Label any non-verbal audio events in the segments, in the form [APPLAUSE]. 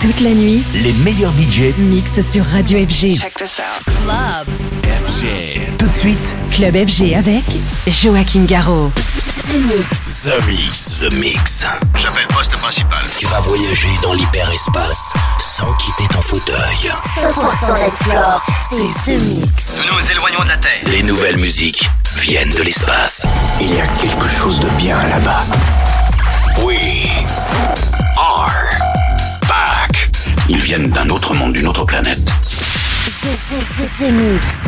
Toute la nuit, les meilleurs budgets mixent sur Radio FG. Check this out. Club FG. Tout de suite, Club FG avec Joachim Garraud. The Mix. The Mix. J'appelle poste principal. Tu vas voyager dans l'hyperespace sans quitter ton fauteuil. 100% Explore, c'est The Mix. Nous nous éloignons de la Terre. Les nouvelles musiques viennent de l'espace. Il y a quelque chose de bien là-bas. Back. Ils viennent d'un autre monde, d'une autre planète. The, Mix.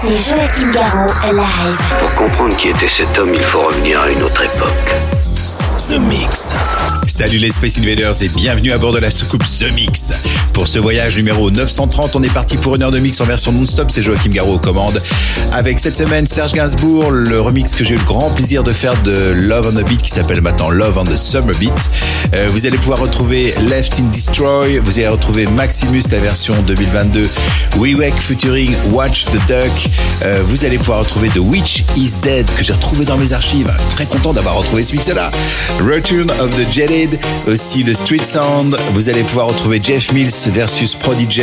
C'est Joachim Garraud live. Pour comprendre qui était cet homme, il faut revenir à une autre époque. The Mix. Salut les Space Invaders et bienvenue à bord de la soucoupe The Mix. Pour ce voyage numéro 930, on est parti pour une heure de mix en version non-stop. C'est Joachim Garraud aux commandes. Avec cette semaine Serge Gainsbourg, le remix que j'ai eu le grand plaisir de faire de Love on the Beat qui s'appelle maintenant Love on the Summer Beat. Euh, vous allez pouvoir retrouver Left in Destroy. Vous allez retrouver Maximus, la version 2022. WeWake featuring Watch the Duck. Euh, vous allez pouvoir retrouver The Witch is Dead que j'ai retrouvé dans mes archives. Très content d'avoir retrouvé ce mix-là. Return of the Jetted, aussi le Street Sound. Vous allez pouvoir retrouver Jeff Mills versus Prodigy.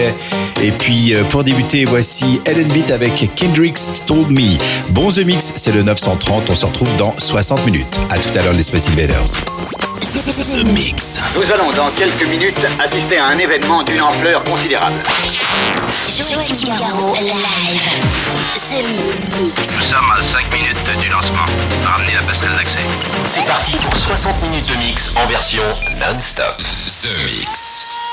Et puis euh, pour débuter, voici Ellen Beat avec Kendrick's Told Me. Bon The Mix, c'est le 930. On se retrouve dans 60 minutes. À tout à l'heure les Space Invaders. The Mix. Nous allons dans quelques minutes assister à un événement d'une ampleur considérable. Garraud live. The Mix. Nous sommes à 5 minutes du lancement. Ramenez la passerelle d'accès. C'est parti pour 60 minutes de mix en version non-stop. The Mix.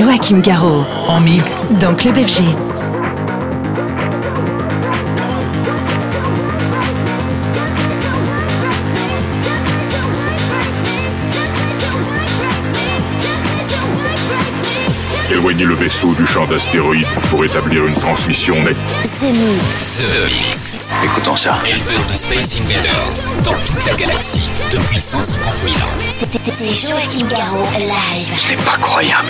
Joachim Garraud. En mix. Dans Club FG. Éloignez le vaisseau du champ d'astéroïdes pour établir une transmission nette. The Mix. The Mix. Écoutons ça. Éleveur de Space Invaders dans toute la galaxie depuis 150 000 ans. C'est Joachim Garraud live. C'est pas croyable.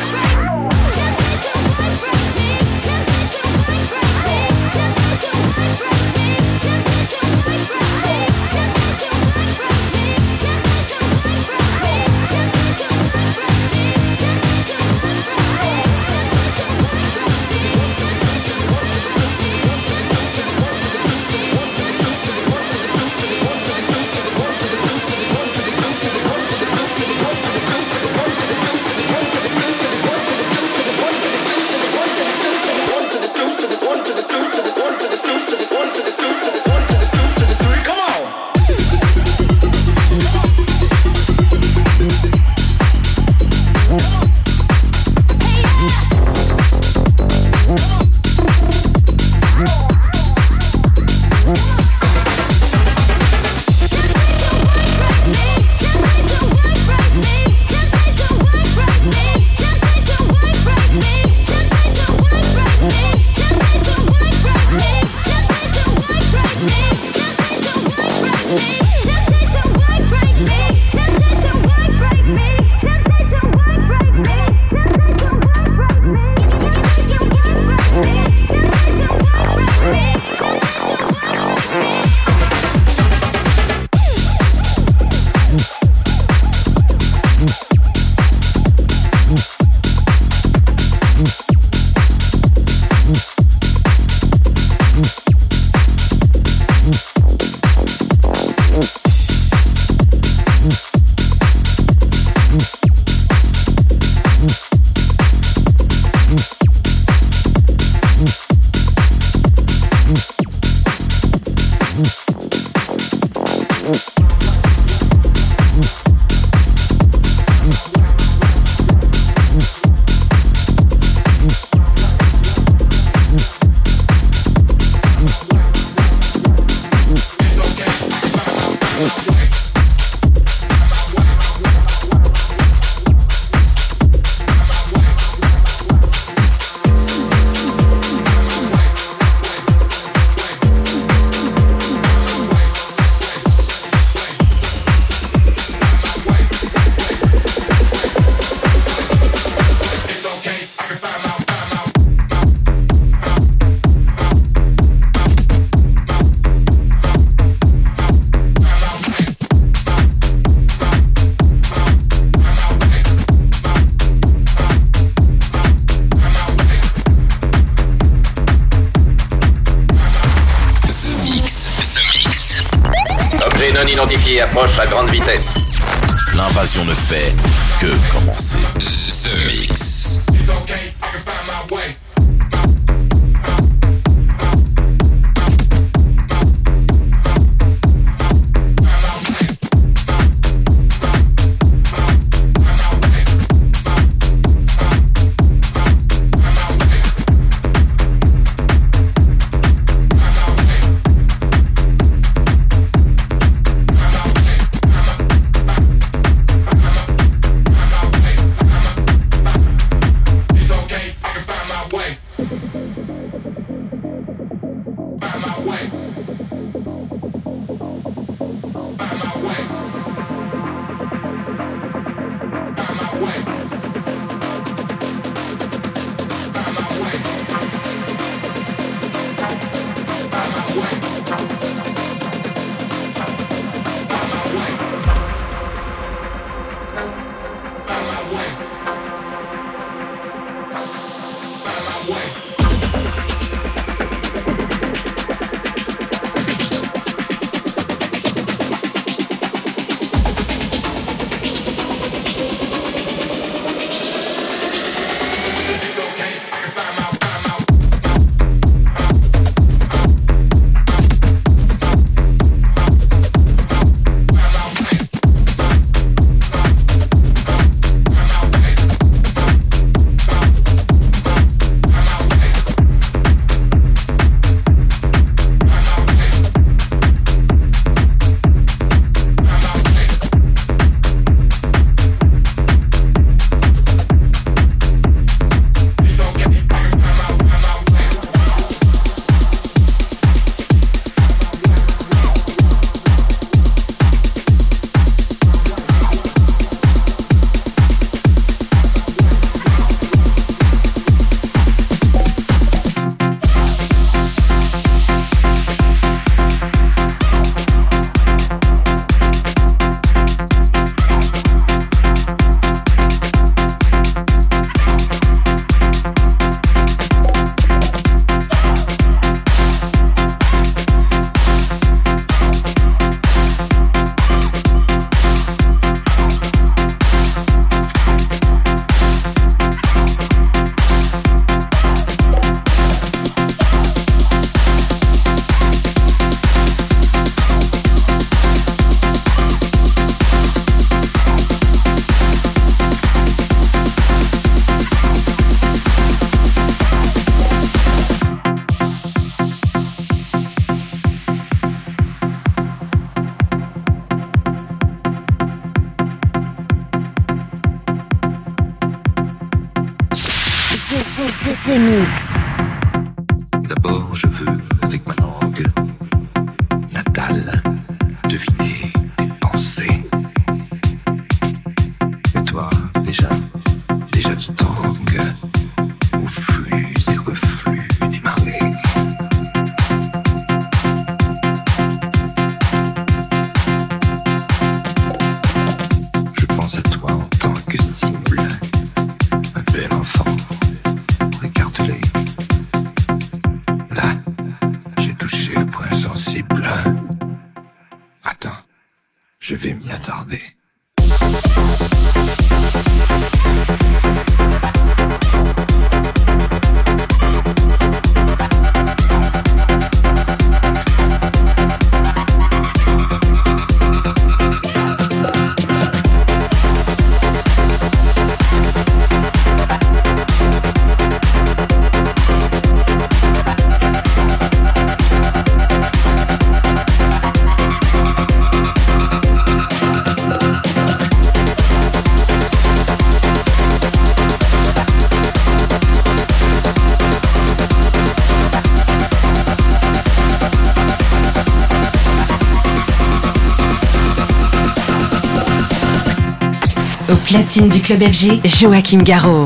Platine du club FG, Joachim Garraud.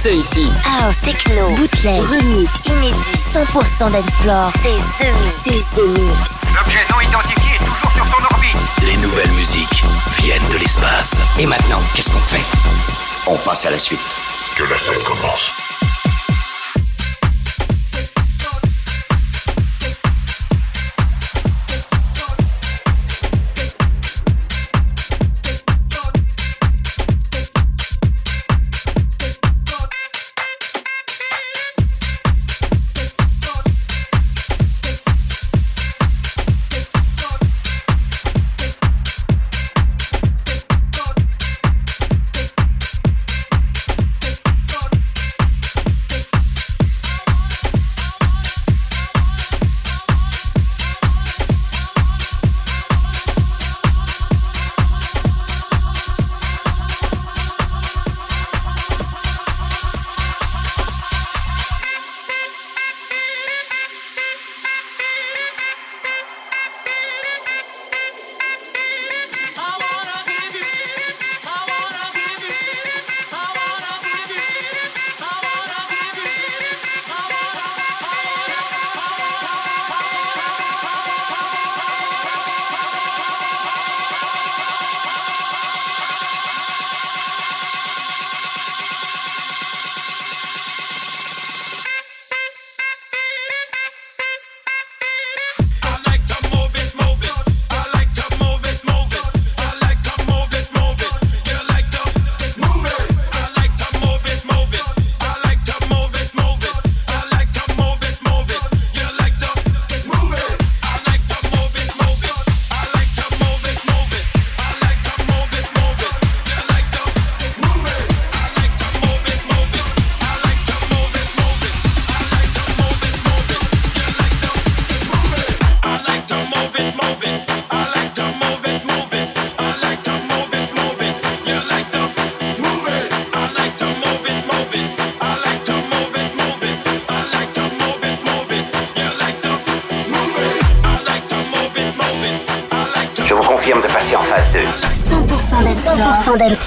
Danser ici. House, techno, bootleg, remix, inédit, 100% dance floor. C'est The Mix. C'est The Mix. L'objet non identifié est toujours sur son orbite. Les nouvelles musiques viennent de l'espace. Et maintenant, qu'est-ce qu'on fait? On passe à la suite. Que la fête commence.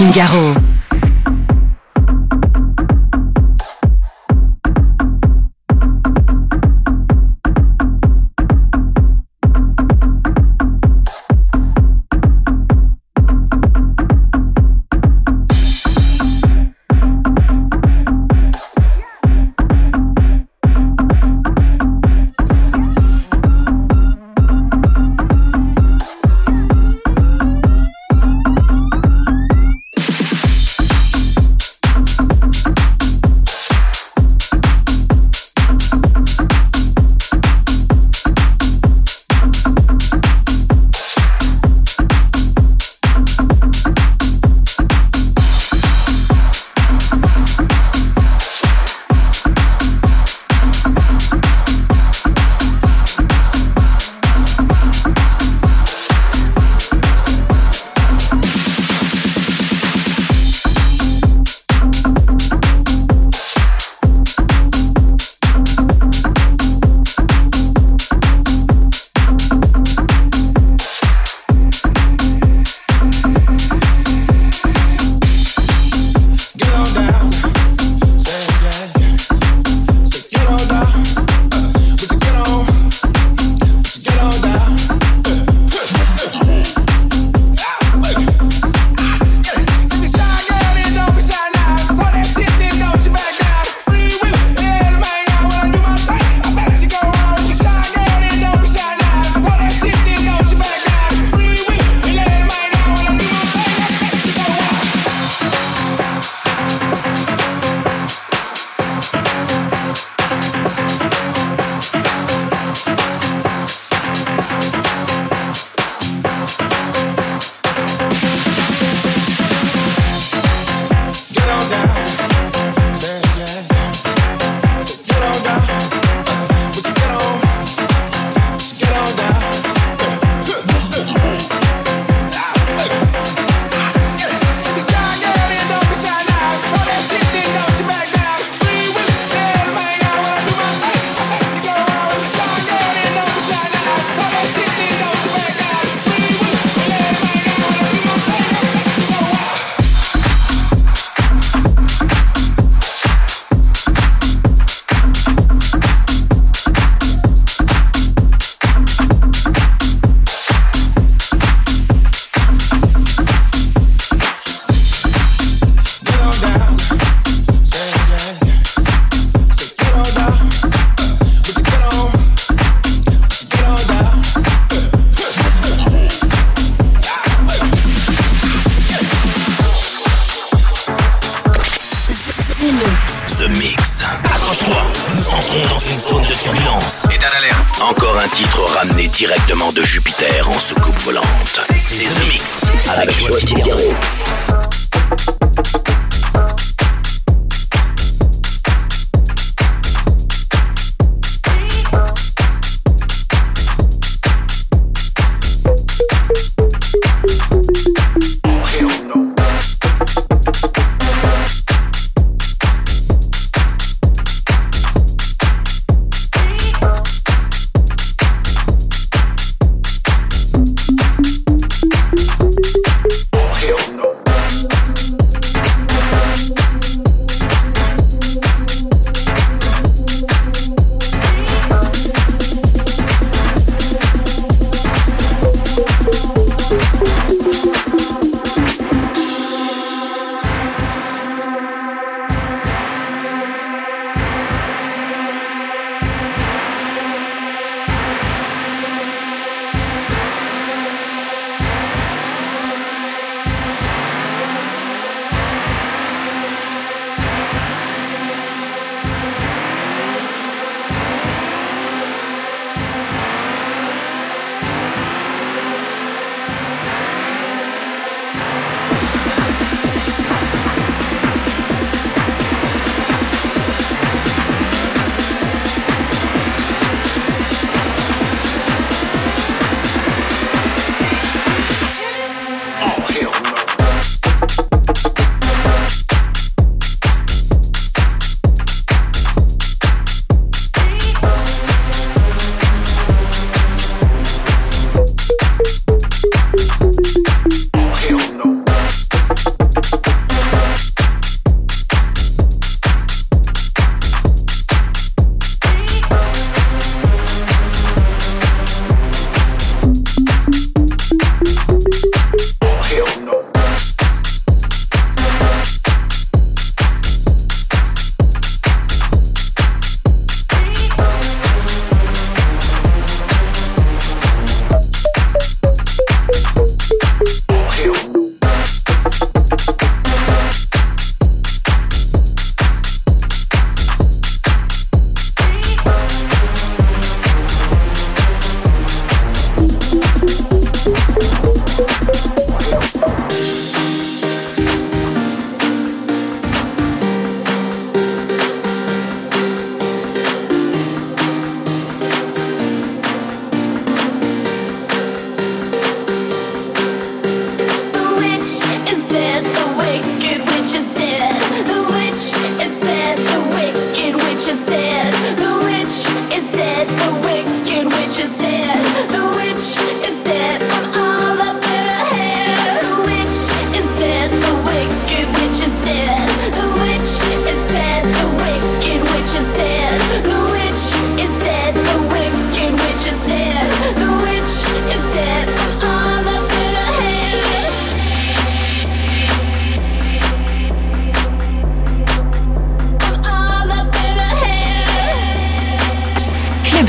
FG, Joachim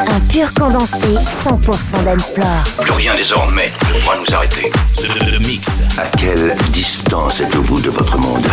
Un pur condensé 100% d'Ensplore. Plus rien désormais ne pourra nous arrêter. Ce Mix. À quelle distance êtes-vous de votre monde?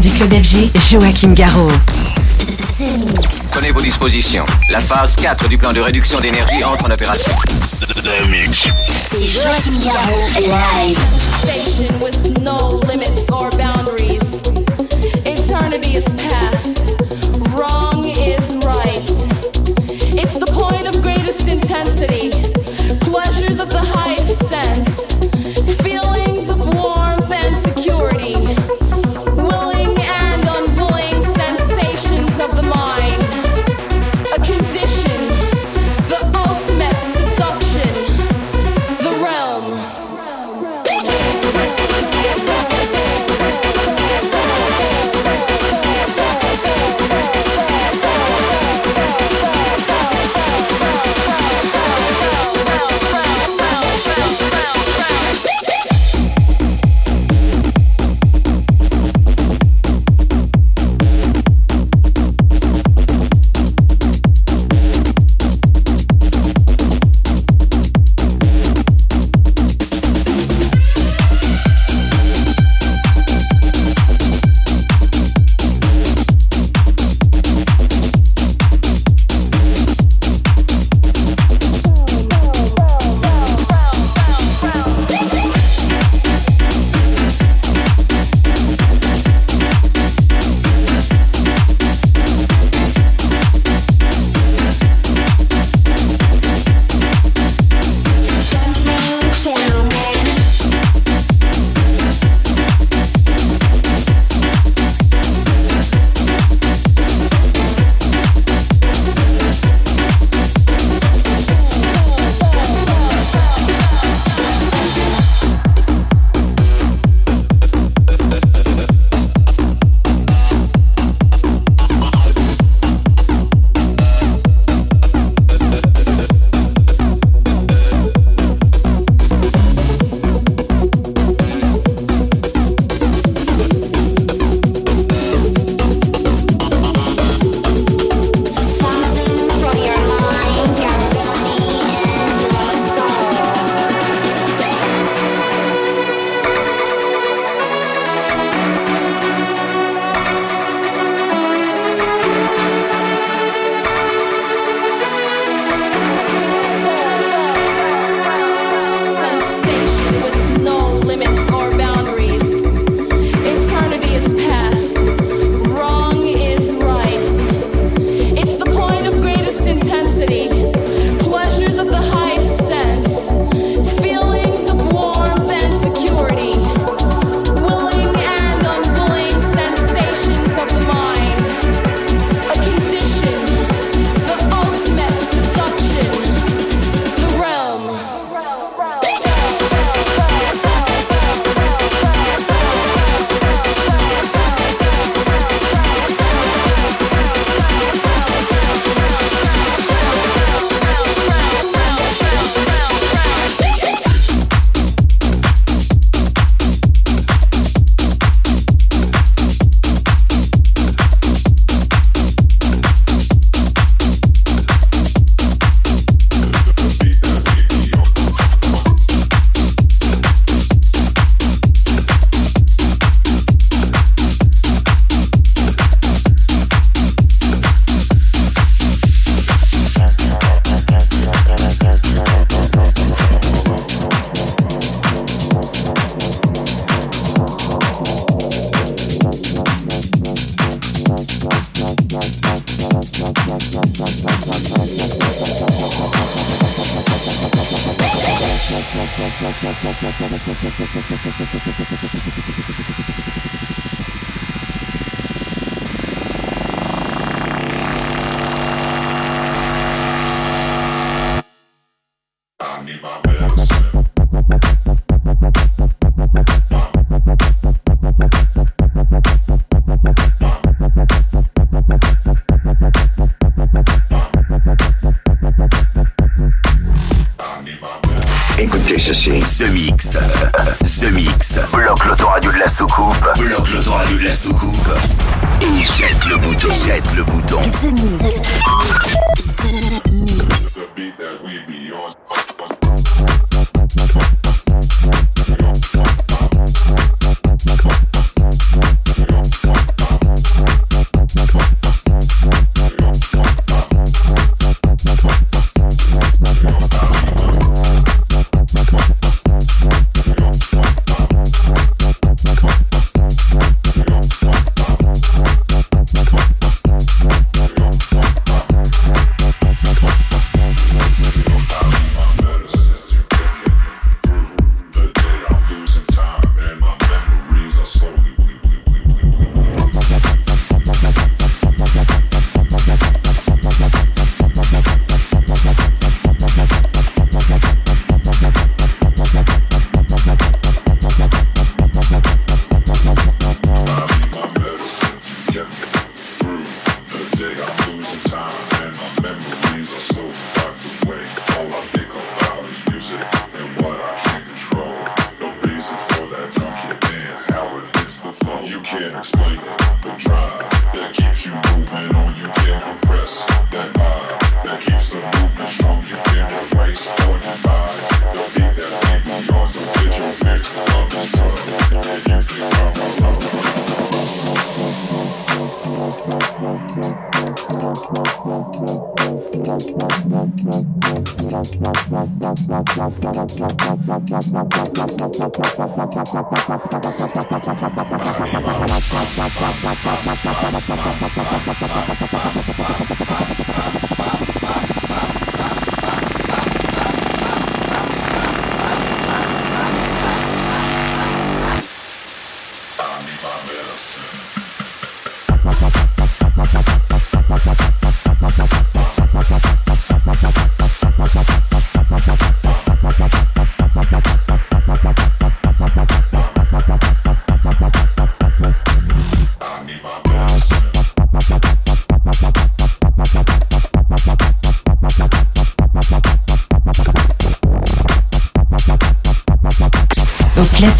Du club FG, Joachim Garraud. Prenez vos dispositions. La phase 4 du plan de réduction d'énergie entre en opération. C'est Joachim Garraud live.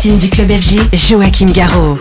Platine du club FG, Joachim Garraud.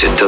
Comprendre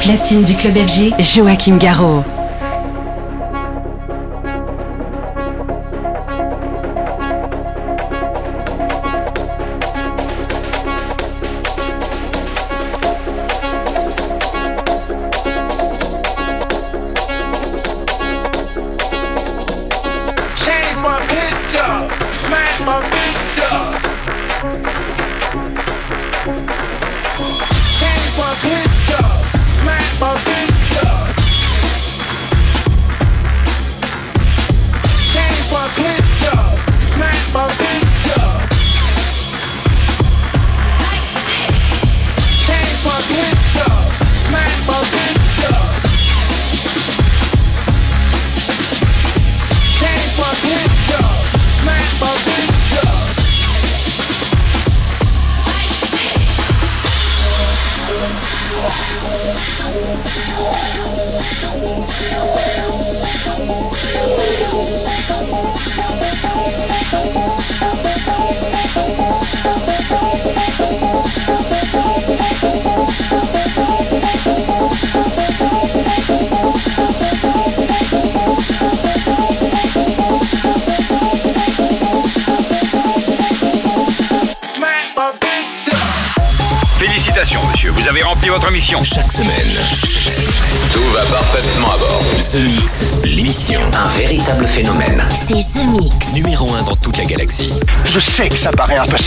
platine du club FG, Joachim Garraud.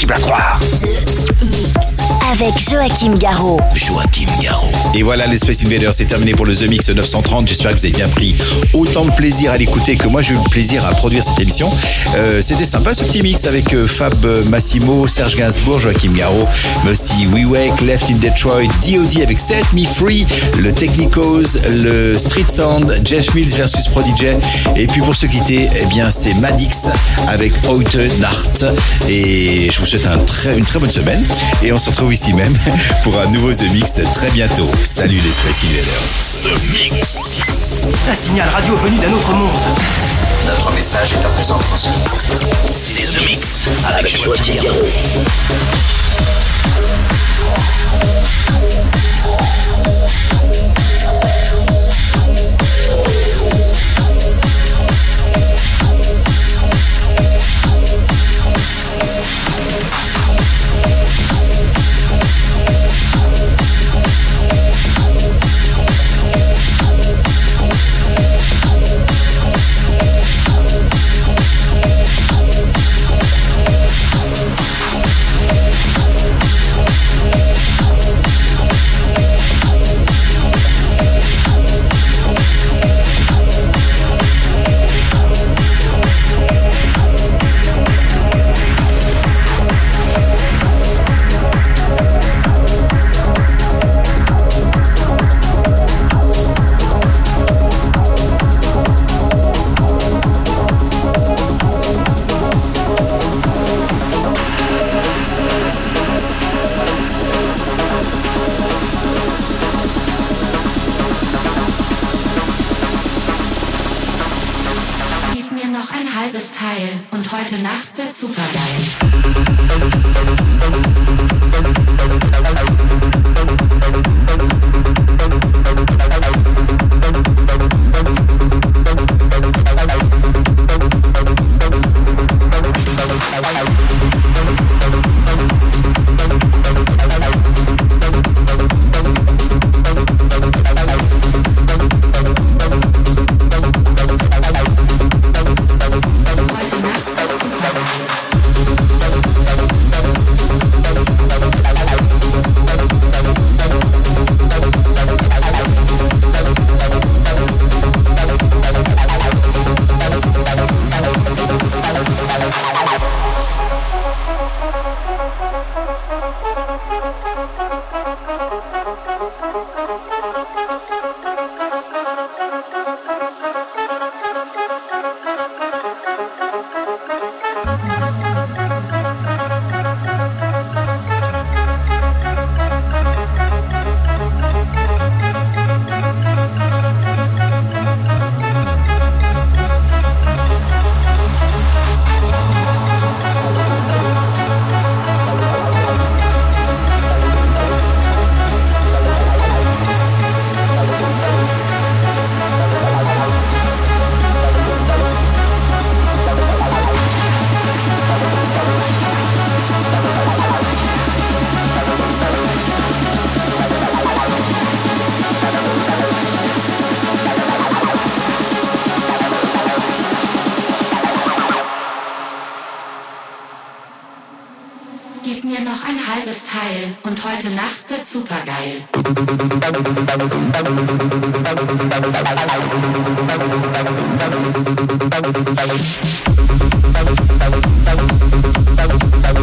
impossible à croire. Avec Joachim Garraud. Joachim Garraud. Et voilà les Space Invaders, c'est terminé pour le The Mix 930. J'espère que vous avez bien pris autant de plaisir à l'écouter que moi j'ai eu le plaisir à produire cette émission. Euh, c'était sympa ce petit mix avec euh, Fab Massimo, Serge Gainsbourg, Joachim Garraud, We WeWake, Left in Detroit, DOD avec Set Me Free, le Technicos, le Street Sound, Jeff Mills versus Prodigy. Et puis pour se quitter, eh bien c'est Madix avec Haute Nart. Et je vous souhaite une très bonne semaine. Et on se retrouve ici même [LAUGHS] pour un nouveau The Mix très bientôt. Salut les Space Invaders. The Mix. Un signal radio venu d'un autre monde. Notre message est à présent transmis. C'est The Mix avec Joachim Garraud. Gib supergeil. Thank you.